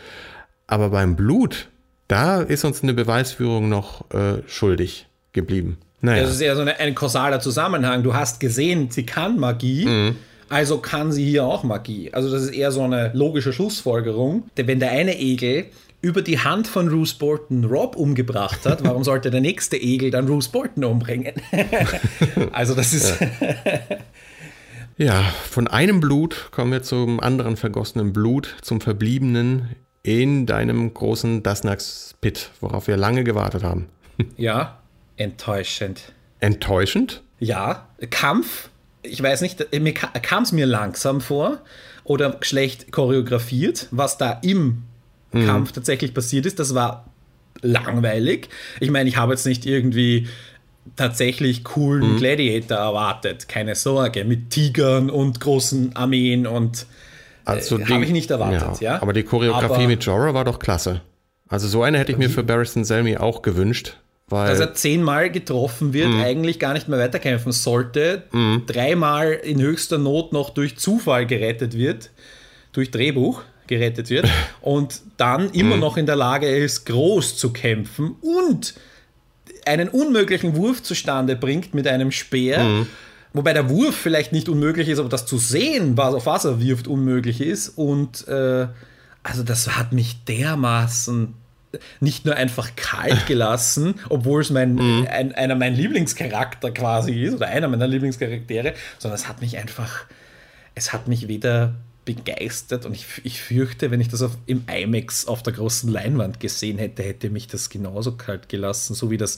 Aber beim Blut, da ist uns eine Beweisführung noch äh, schuldig geblieben. Naja. Das ist eher so eine, ein kausaler Zusammenhang. Du hast gesehen, sie kann Magie. Mhm. Also kann sie hier auch Magie. Also das ist eher so eine logische Schlussfolgerung. Denn wenn der eine Egel über die Hand von Bruce Bolton Rob umgebracht hat, warum sollte der nächste Egel dann Bruce Bolton umbringen? also das ist... ja, von einem Blut kommen wir zum anderen vergossenen Blut, zum verbliebenen in deinem großen Dasnax-Pit, worauf wir lange gewartet haben. ja, Enttäuschend. Enttäuschend? Ja, Kampf, ich weiß nicht, mir kam es mir langsam vor oder schlecht choreografiert, was da im mhm. Kampf tatsächlich passiert ist. Das war langweilig. Ich meine, ich habe jetzt nicht irgendwie tatsächlich coolen mhm. Gladiator erwartet. Keine Sorge, mit Tigern und großen Armeen und also äh, habe ich nicht erwartet. Ja, ja? Aber die Choreografie aber, mit Jorah war doch klasse. Also so eine hätte ich mir für Barristan Selmy auch gewünscht. Weil dass er zehnmal getroffen wird, mm. eigentlich gar nicht mehr weiterkämpfen sollte, mm. dreimal in höchster Not noch durch Zufall gerettet wird, durch Drehbuch gerettet wird und dann immer mm. noch in der Lage ist, groß zu kämpfen und einen unmöglichen Wurf zustande bringt mit einem Speer. Mhm. Wobei der Wurf vielleicht nicht unmöglich ist, aber das zu sehen, was auf was er wirft, unmöglich ist. Und äh, also das hat mich dermaßen nicht nur einfach kalt gelassen, obwohl es mein, mhm. ein, einer meiner Lieblingscharakter quasi ist oder einer meiner Lieblingscharaktere, sondern es hat mich einfach, es hat mich wieder begeistert und ich, ich fürchte, wenn ich das auf, im IMAX auf der großen Leinwand gesehen hätte, hätte mich das genauso kalt gelassen, so wie das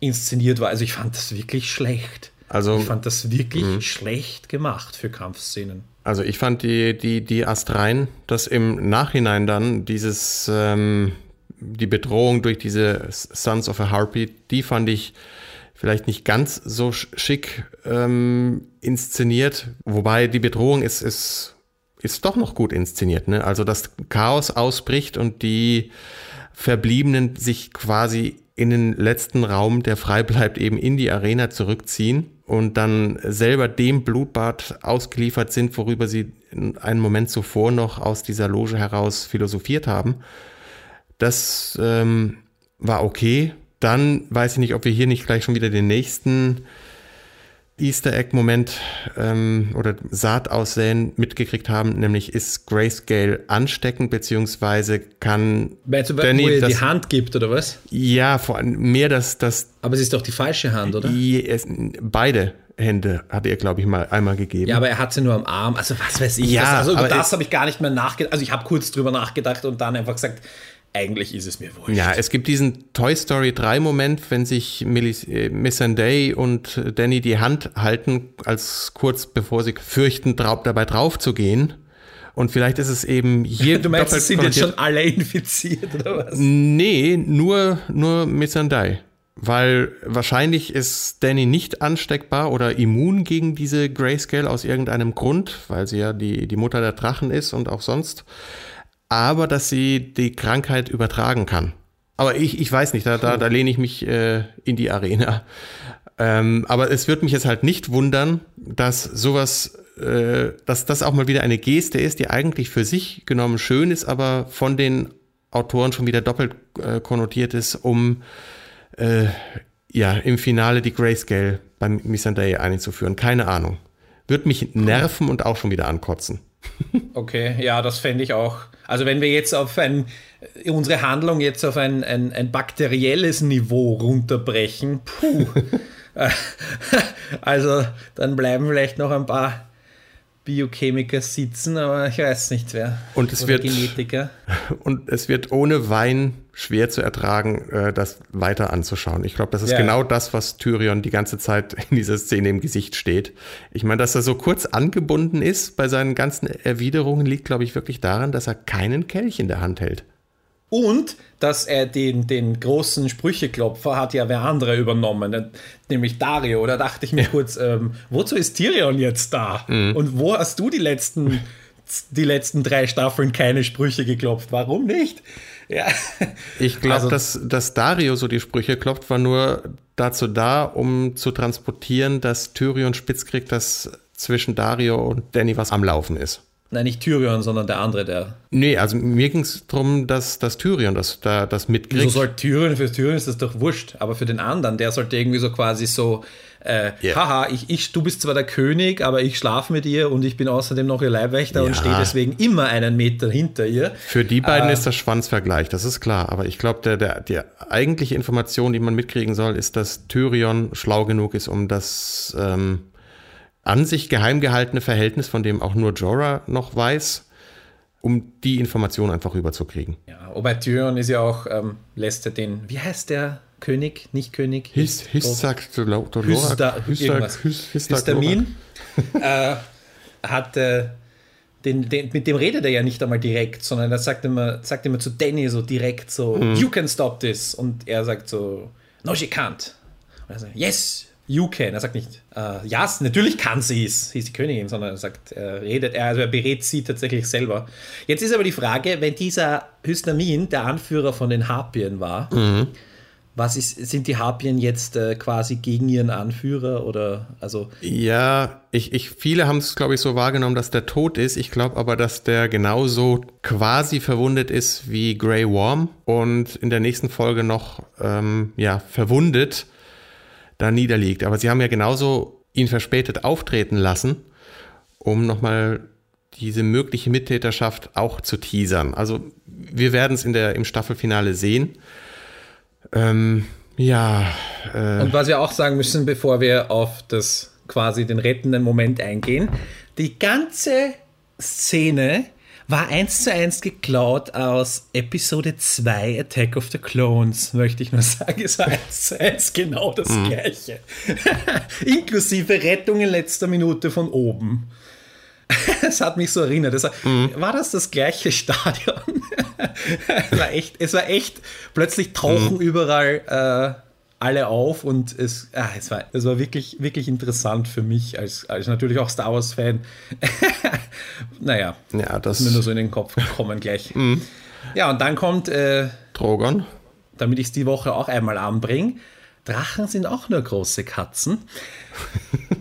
inszeniert war. Also ich fand das wirklich schlecht. Also, ich fand das wirklich mh. schlecht gemacht für Kampfszenen. Also ich fand die, die, die Astrein, dass im Nachhinein dann dieses, ähm, die Bedrohung durch diese Sons of a Harpy, die fand ich vielleicht nicht ganz so schick ähm, inszeniert, wobei die Bedrohung ist, ist, ist doch noch gut inszeniert. Ne? Also das Chaos ausbricht und die Verbliebenen sich quasi in den letzten Raum, der frei bleibt, eben in die Arena zurückziehen und dann selber dem Blutbad ausgeliefert sind, worüber sie einen Moment zuvor noch aus dieser Loge heraus philosophiert haben. Das ähm, war okay. Dann weiß ich nicht, ob wir hier nicht gleich schon wieder den nächsten Easter Egg-Moment ähm, oder Saat aussehen mitgekriegt haben, nämlich ist Grayscale ansteckend, beziehungsweise kann Meinst du, Danny wo er die Hand gibt, oder was? Ja, vor allem mehr das, das. Aber es ist doch die falsche Hand, oder? Es, beide Hände hat er, glaube ich, mal einmal gegeben. Ja, aber er hat sie nur am Arm. Also was weiß ich. Ja, das, also über das habe ich gar nicht mehr nachgedacht. Also ich habe kurz drüber nachgedacht und dann einfach gesagt, eigentlich ist es mir wurscht. Ja, es gibt diesen Toy Story 3 Moment, wenn sich Miss äh, Missandei und Danny die Hand halten, als kurz bevor sie fürchten, drauf, dabei drauf zu gehen. Und vielleicht ist es eben hier. Du meinst, es sind jetzt schon alle infiziert, oder was? Nee, nur, nur Missandei. Weil wahrscheinlich ist Danny nicht ansteckbar oder immun gegen diese Grayscale aus irgendeinem Grund, weil sie ja die, die Mutter der Drachen ist und auch sonst aber dass sie die Krankheit übertragen kann. Aber ich, ich weiß nicht, da, da, da lehne ich mich äh, in die Arena. Ähm, aber es wird mich jetzt halt nicht wundern, dass sowas, äh, dass das auch mal wieder eine Geste ist, die eigentlich für sich genommen schön ist, aber von den Autoren schon wieder doppelt äh, konnotiert ist, um äh, ja im Finale die Grayscale beim Missandei einzuführen. Keine Ahnung. Wird mich nerven und auch schon wieder ankotzen. Okay, ja, das fände ich auch. Also wenn wir jetzt auf ein, unsere Handlung jetzt auf ein, ein, ein bakterielles Niveau runterbrechen, puh. also dann bleiben vielleicht noch ein paar Biochemiker sitzen, aber ich weiß nicht wer. Und es wird Genetiker. Und es wird ohne Wein schwer zu ertragen, äh, das weiter anzuschauen. Ich glaube, das ist ja. genau das, was Tyrion die ganze Zeit in dieser Szene im Gesicht steht. Ich meine, dass er so kurz angebunden ist bei seinen ganzen Erwiderungen, liegt, glaube ich, wirklich daran, dass er keinen Kelch in der Hand hält. Und dass er den, den großen Sprücheklopfer hat ja wer andere übernommen, nämlich Dario. Da dachte ich mir kurz, ähm, wozu ist Tyrion jetzt da? Mhm. Und wo hast du die letzten, die letzten drei Staffeln keine Sprüche geklopft? Warum nicht? Ja. Ich glaube, also, dass, dass Dario so die Sprüche klopft, war nur dazu da, um zu transportieren, dass Tyrion spitz kriegt, dass zwischen Dario und Danny was am Laufen ist. Nein, nicht Tyrion, sondern der andere, der. Nee, also mir ging es darum, dass, dass Tyrion das, da, das mitkriegt. Wieso soll Tyrion, für Tyrion ist das doch wurscht, aber für den anderen, der sollte irgendwie so quasi so, äh, yeah. haha, ich, ich, du bist zwar der König, aber ich schlafe mit ihr und ich bin außerdem noch ihr Leibwächter ja. und stehe deswegen immer einen Meter hinter ihr. Für die beiden äh, ist das Schwanzvergleich, das ist klar. Aber ich glaube, der, der, die eigentliche Information, die man mitkriegen soll, ist, dass Tyrion schlau genug ist, um das ähm, an sich geheim gehaltene Verhältnis, von dem auch nur Jorah noch weiß, um die Information einfach rüberzukriegen. Ja, wobei Tyrion ist ja auch, ähm, lässt er den, wie heißt der König, nicht König? His, Histak, Histamin äh, hat äh, den, den, mit dem redet er ja nicht einmal direkt, sondern er sagt immer, sagt immer zu Danny so direkt so, mhm. you can stop this. Und er sagt so, no, she can't. Und er sagt, yes, You can. Er sagt nicht, äh, ja, yes, natürlich kann sie es, sie ist die Königin, sondern er sagt, er redet, er, also er berät sie tatsächlich selber. Jetzt ist aber die Frage, wenn dieser Hysnamin der Anführer von den Harpien war, mhm. was ist, sind die Harpien jetzt äh, quasi gegen ihren Anführer oder also? Ja, ich, ich viele haben es, glaube ich, so wahrgenommen, dass der tot ist. Ich glaube aber, dass der genauso quasi verwundet ist wie Grey Worm und in der nächsten Folge noch ähm, ja, verwundet da niederliegt. Aber sie haben ja genauso ihn verspätet auftreten lassen, um nochmal diese mögliche Mittäterschaft auch zu teasern. Also wir werden es in der, im Staffelfinale sehen. Ähm, ja. Äh, Und was wir auch sagen müssen, bevor wir auf das quasi den rettenden Moment eingehen, die ganze Szene war eins zu eins geklaut aus Episode 2 Attack of the Clones, möchte ich nur sagen. Es war eins zu eins genau das mhm. gleiche. Inklusive Rettung in letzter Minute von oben. Es hat mich so erinnert. Das war, mhm. war, das das gleiche Stadion? es, war echt, es war echt, plötzlich tauchen mhm. überall äh, alle auf und es, ah, es, war, es war wirklich, wirklich interessant für mich als, als natürlich auch Star Wars-Fan. naja, ja, das ist mir nur so in den Kopf gekommen gleich. Mhm. Ja, und dann kommt äh, Drogon. Damit ich es die Woche auch einmal anbringe. Drachen sind auch nur große Katzen.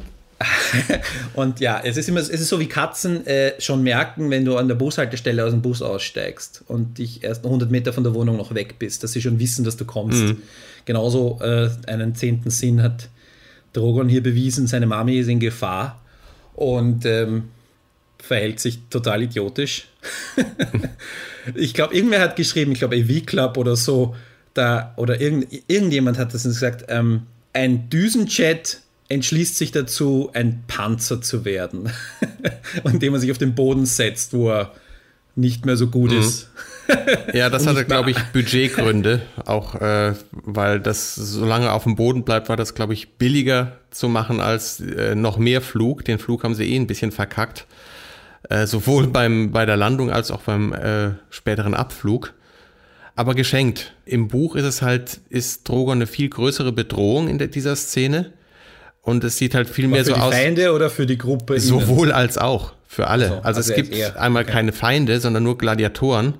und ja, es ist immer, es ist so wie Katzen äh, schon merken, wenn du an der Bushaltestelle aus dem Bus aussteigst und dich erst 100 Meter von der Wohnung noch weg bist, dass sie schon wissen, dass du kommst. Mhm. Genauso äh, einen zehnten Sinn hat Drogon hier bewiesen, seine Mami ist in Gefahr und ähm, verhält sich total idiotisch. ich glaube, irgendwer hat geschrieben, ich glaube, AV Club oder so, da, oder irgend, irgendjemand hat das gesagt, ähm, ein Düsenjet entschließt sich dazu, ein Panzer zu werden, indem er sich auf den Boden setzt, wo er nicht mehr so gut mhm. ist. Ja, das hatte, glaube ich, Budgetgründe. Auch äh, weil das, solange auf dem Boden bleibt, war das, glaube ich, billiger zu machen als äh, noch mehr Flug. Den Flug haben sie eh ein bisschen verkackt. Äh, sowohl beim, bei der Landung als auch beim äh, späteren Abflug. Aber geschenkt. Im Buch ist es halt, ist Drogon eine viel größere Bedrohung in dieser Szene. Und es sieht halt viel Aber mehr so aus. Für die Feinde oder für die Gruppe? Sowohl innen? als auch. Für alle. So, also, also, es gibt einmal okay. keine Feinde, sondern nur Gladiatoren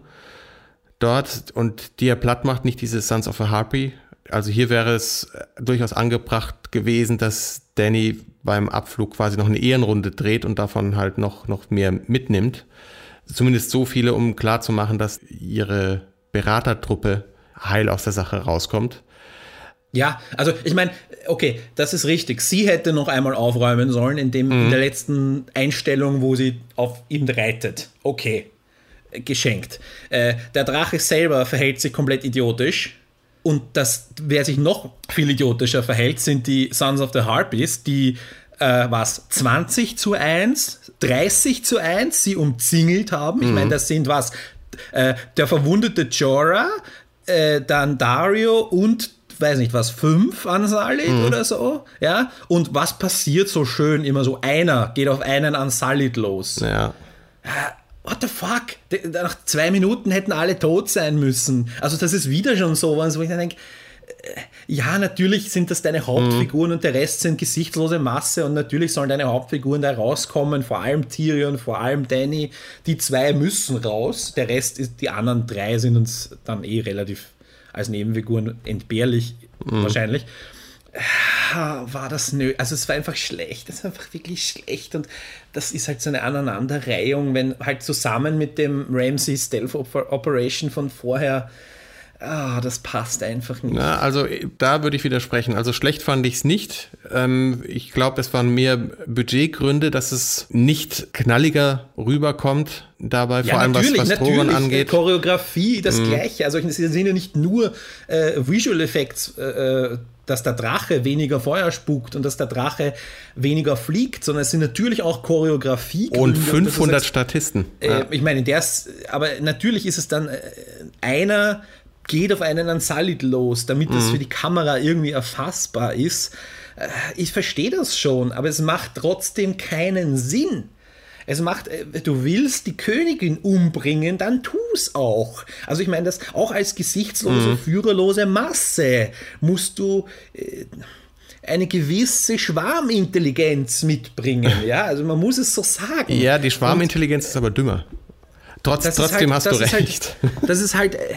dort und die er platt macht, nicht diese Sons of a Harpy. Also hier wäre es äh, durchaus angebracht gewesen, dass Danny beim Abflug quasi noch eine Ehrenrunde dreht und davon halt noch, noch mehr mitnimmt. Zumindest so viele, um klarzumachen, dass ihre Beratertruppe heil aus der Sache rauskommt. Ja, also ich meine, okay, das ist richtig. Sie hätte noch einmal aufräumen sollen in, dem, mhm. in der letzten Einstellung, wo sie auf ihm reitet. Okay, geschenkt. Äh, der Drache selber verhält sich komplett idiotisch. Und das, wer sich noch viel idiotischer verhält, sind die Sons of the Harpies, die äh, was 20 zu 1, 30 zu 1 sie umzingelt haben. Ich mhm. meine, das sind was? Äh, der verwundete Jorah, äh, dann Dario und weiß nicht was, fünf Ansalit mhm. oder so, ja, und was passiert so schön immer so, einer geht auf einen Ansalit los. Ja. What the fuck? Nach zwei Minuten hätten alle tot sein müssen. Also das ist wieder schon so, wo ich dann denke, äh, ja, natürlich sind das deine Hauptfiguren mhm. und der Rest sind gesichtslose Masse und natürlich sollen deine Hauptfiguren da rauskommen, vor allem Tyrion, vor allem Danny. Die zwei müssen raus, der Rest ist, die anderen drei sind uns dann eh relativ als Nebenfiguren entbehrlich mhm. wahrscheinlich. Ah, war das nö. Also es war einfach schlecht. Es war einfach wirklich schlecht. Und das ist halt so eine Aneinanderreihung, wenn halt zusammen mit dem Ramsey Stealth Operation von vorher Ah, das passt einfach nicht. Na, also da würde ich widersprechen. Also schlecht fand ich es nicht. Ähm, ich glaube, es waren mehr Budgetgründe, dass es nicht knalliger rüberkommt dabei, ja, vor allem was, was Drogen angeht. Choreografie, das mhm. Gleiche. Also es sind ja nicht nur äh, Visual Effects, äh, äh, dass der Drache weniger Feuer spukt und dass der Drache weniger fliegt, sondern es sind natürlich auch Choreografie. Und 500 heißt, Statisten. Äh, ja. Ich meine, der ist, aber natürlich ist es dann äh, einer geht auf einen Ansalit los, damit mhm. das für die Kamera irgendwie erfassbar ist. Äh, ich verstehe das schon, aber es macht trotzdem keinen Sinn. Es macht, äh, du willst die Königin umbringen, dann tu es auch. Also ich meine, das auch als gesichtslose, mhm. führerlose Masse musst du äh, eine gewisse Schwarmintelligenz mitbringen. Ja, also man muss es so sagen. Ja, die Schwarmintelligenz Und, ist aber dümmer. Trotz, trotzdem halt, hast du recht. Halt, das ist halt.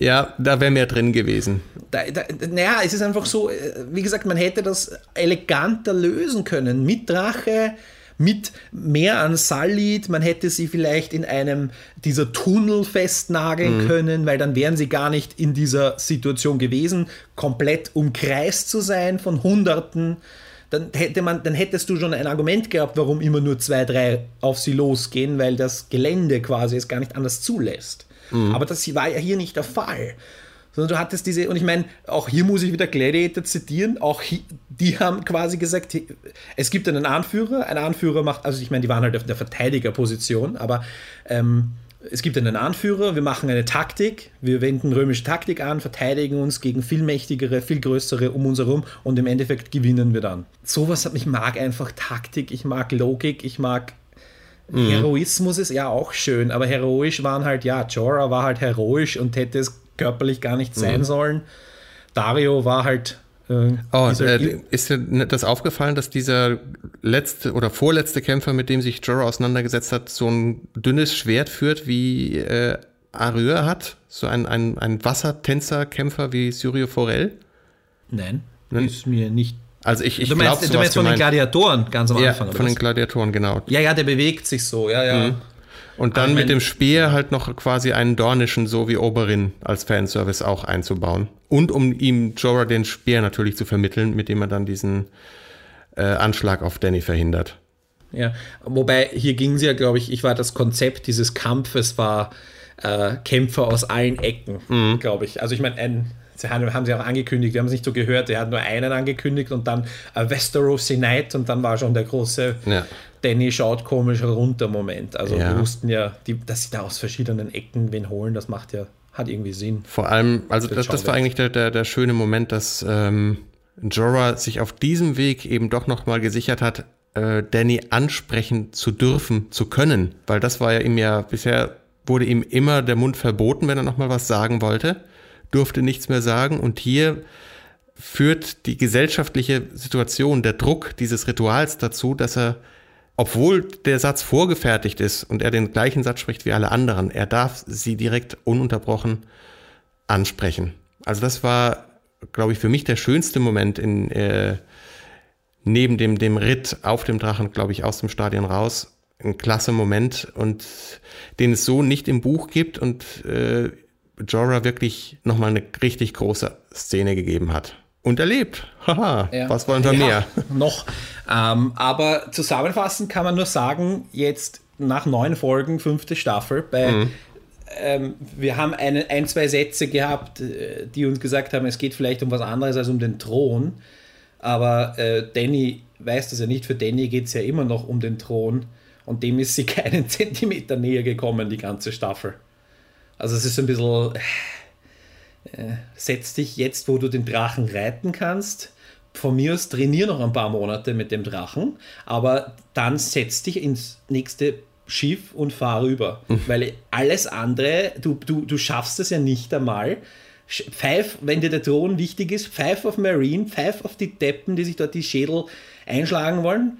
Ja, da wäre mehr drin gewesen. Da, da, naja, es ist einfach so, äh, wie gesagt, man hätte das eleganter lösen können. Mit Drache, mit mehr an Salid. Man hätte sie vielleicht in einem dieser Tunnel festnageln mhm. können, weil dann wären sie gar nicht in dieser Situation gewesen, komplett umkreist zu sein von Hunderten. Dann, hätte man, dann hättest du schon ein Argument gehabt, warum immer nur zwei, drei auf sie losgehen, weil das Gelände quasi es gar nicht anders zulässt. Mhm. Aber das war ja hier nicht der Fall. Sondern du hattest diese, und ich meine, auch hier muss ich wieder Gladiator zitieren, auch hier, die haben quasi gesagt, es gibt einen Anführer, ein Anführer macht, also ich meine, die waren halt auf der Verteidigerposition, aber ähm, es gibt einen Anführer, wir machen eine Taktik, wir wenden römische Taktik an, verteidigen uns gegen viel mächtigere, viel größere um uns herum und im Endeffekt gewinnen wir dann. Sowas hat mich mag einfach Taktik, ich mag Logik, ich mag Mhm. Heroismus ist ja auch schön, aber heroisch waren halt, ja, Jorah war halt heroisch und hätte es körperlich gar nicht sein mhm. sollen. Dario war halt. Äh, oh, äh, ist dir das aufgefallen, dass dieser letzte oder vorletzte Kämpfer, mit dem sich Jorah auseinandergesetzt hat, so ein dünnes Schwert führt, wie äh, Arya hat? So ein, ein, ein Wassertänzerkämpfer wie Syrio Forel? Nein, Nein, ist mir nicht also ich, ich du meinst, glaub, du meinst von den Gladiatoren ganz am ja, Anfang? von den Gladiatoren, genau. Ja, ja, der bewegt sich so, ja, ja. Mhm. Und dann mit dem Speer halt noch quasi einen Dornischen, so wie Oberin, als Fanservice auch einzubauen. Und um ihm Jorah den Speer natürlich zu vermitteln, mit dem er dann diesen äh, Anschlag auf Danny verhindert. Ja, wobei hier ging es ja, glaube ich, ich war das Konzept dieses Kampfes war äh, Kämpfer aus allen Ecken, mhm. glaube ich. Also ich meine, ein Sie haben, haben sie auch angekündigt, wir haben es nicht so gehört, er hat nur einen angekündigt und dann uh, Westeros Night und dann war schon der große ja. Danny schaut komisch runter Moment. Also ja. wir wussten ja, die, dass sie da aus verschiedenen Ecken wen holen, das macht ja, hat irgendwie Sinn. Vor allem, also das, das war eigentlich der, der, der schöne Moment, dass ähm, Jorah sich auf diesem Weg eben doch nochmal gesichert hat, äh, Danny ansprechen zu dürfen, zu können. Weil das war ja ihm ja bisher wurde ihm immer der Mund verboten, wenn er nochmal was sagen wollte durfte nichts mehr sagen. Und hier führt die gesellschaftliche Situation, der Druck dieses Rituals dazu, dass er, obwohl der Satz vorgefertigt ist und er den gleichen Satz spricht wie alle anderen, er darf sie direkt ununterbrochen ansprechen. Also das war, glaube ich, für mich der schönste Moment in, äh, neben dem, dem Ritt auf dem Drachen, glaube ich, aus dem Stadion raus. Ein klasse Moment und den es so nicht im Buch gibt und äh, Jorah wirklich nochmal eine richtig große Szene gegeben hat. Und erlebt. Haha, ja. was wollen wir ja, mehr? Noch. Ähm, aber zusammenfassend kann man nur sagen, jetzt nach neun Folgen, fünfte Staffel, bei mhm. ähm, wir haben eine, ein, zwei Sätze gehabt, äh, die uns gesagt haben, es geht vielleicht um was anderes als um den Thron. Aber äh, Danny weiß das ja nicht. Für Danny geht es ja immer noch um den Thron. Und dem ist sie keinen Zentimeter näher gekommen, die ganze Staffel. Also es ist ein bisschen. Äh, setz dich jetzt, wo du den Drachen reiten kannst. Von mir aus trainier noch ein paar Monate mit dem Drachen, aber dann setz dich ins nächste Schiff und fahr rüber. Mhm. Weil alles andere, du, du, du schaffst es ja nicht einmal. Pfeif, wenn dir der Thron wichtig ist, pfeif auf Marine, pfeif auf die Deppen, die sich dort die Schädel einschlagen wollen.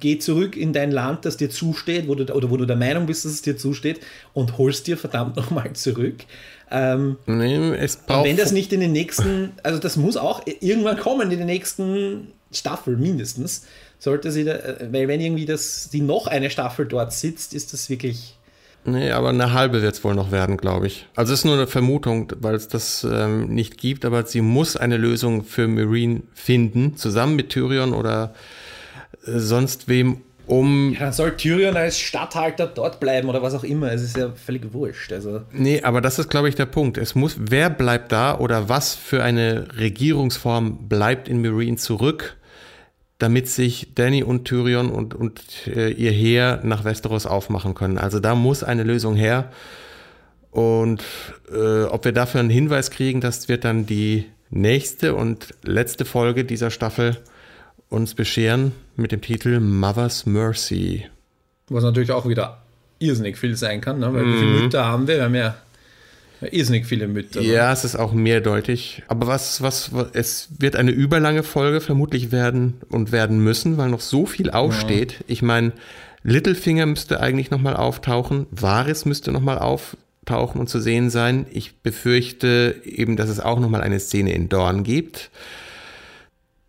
Geh zurück in dein Land, das dir zusteht, wo du, oder wo du der Meinung bist, dass es dir zusteht, und holst dir verdammt nochmal zurück. Ähm, nee, es braucht wenn das nicht in den nächsten, also das muss auch irgendwann kommen, in den nächsten Staffel mindestens, sollte sie da, weil wenn irgendwie das, die noch eine Staffel dort sitzt, ist das wirklich. Nee, aber eine halbe wird es wohl noch werden, glaube ich. Also es ist nur eine Vermutung, weil es das ähm, nicht gibt, aber sie muss eine Lösung für Marine finden, zusammen mit Tyrion oder äh, sonst wem, um. Ja, dann soll Tyrion als Statthalter dort bleiben oder was auch immer. Es ist ja völlig wurscht. Also. Nee, aber das ist, glaube ich, der Punkt. Es muss, wer bleibt da oder was für eine Regierungsform bleibt in Marine zurück, damit sich Danny und Tyrion und, und äh, ihr Heer nach Westeros aufmachen können. Also da muss eine Lösung her. Und äh, ob wir dafür einen Hinweis kriegen, das wird dann die nächste und letzte Folge dieser Staffel uns bescheren mit dem Titel Mother's Mercy. Was natürlich auch wieder irrsinnig viel sein kann, ne? weil mm. wie viele mhm. Mütter haben wir? Wir haben ja irrsinnig viele Mütter. Ja, es ist auch mehrdeutig. Aber was, was, es wird eine überlange Folge vermutlich werden und werden müssen, weil noch so viel aufsteht. Ja. Ich meine, Littlefinger müsste eigentlich nochmal auftauchen, Varys müsste nochmal auftauchen und zu sehen sein. Ich befürchte eben, dass es auch nochmal eine Szene in Dorn gibt.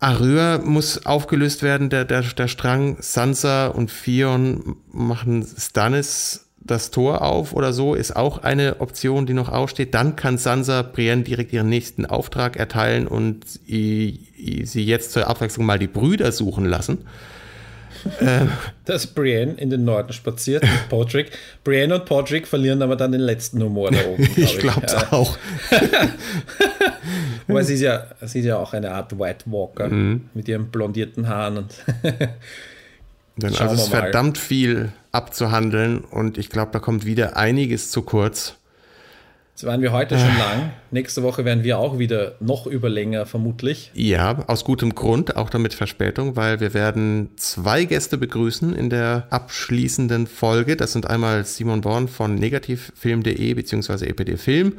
Arya muss aufgelöst werden, der, der, der Strang. Sansa und Fion machen Stannis das Tor auf oder so, ist auch eine Option, die noch aussteht. Dann kann Sansa Brienne direkt ihren nächsten Auftrag erteilen und sie jetzt zur Abwechslung mal die Brüder suchen lassen. Ähm. Dass Brienne in den Norden spaziert mit Podrick. Brienne und Podrick verlieren aber dann den letzten Humor da oben. Glaub ich glaube es ja. auch. Aber sie ist, ja, sie ist ja auch eine Art White Walker mhm. mit ihren blondierten Haaren. Und Dann also es ist verdammt viel abzuhandeln und ich glaube, da kommt wieder einiges zu kurz. Jetzt waren wir heute schon lang. Nächste Woche werden wir auch wieder noch über länger, vermutlich. Ja, aus gutem Grund, auch damit Verspätung, weil wir werden zwei Gäste begrüßen in der abschließenden Folge. Das sind einmal Simon Born von negativfilm.de bzw. EPD Film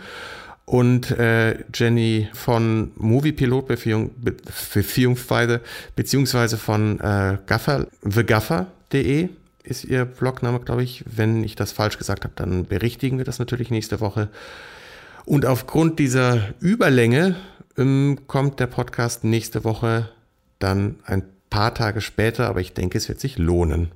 und äh, Jenny von Moviepilot beziehungsweise, beziehungsweise von äh, Gaffer, thegaffer.de ist ihr Blogname, glaube ich. Wenn ich das falsch gesagt habe, dann berichtigen wir das natürlich nächste Woche. Und aufgrund dieser Überlänge ähm, kommt der Podcast nächste Woche dann ein paar Tage später, aber ich denke, es wird sich lohnen.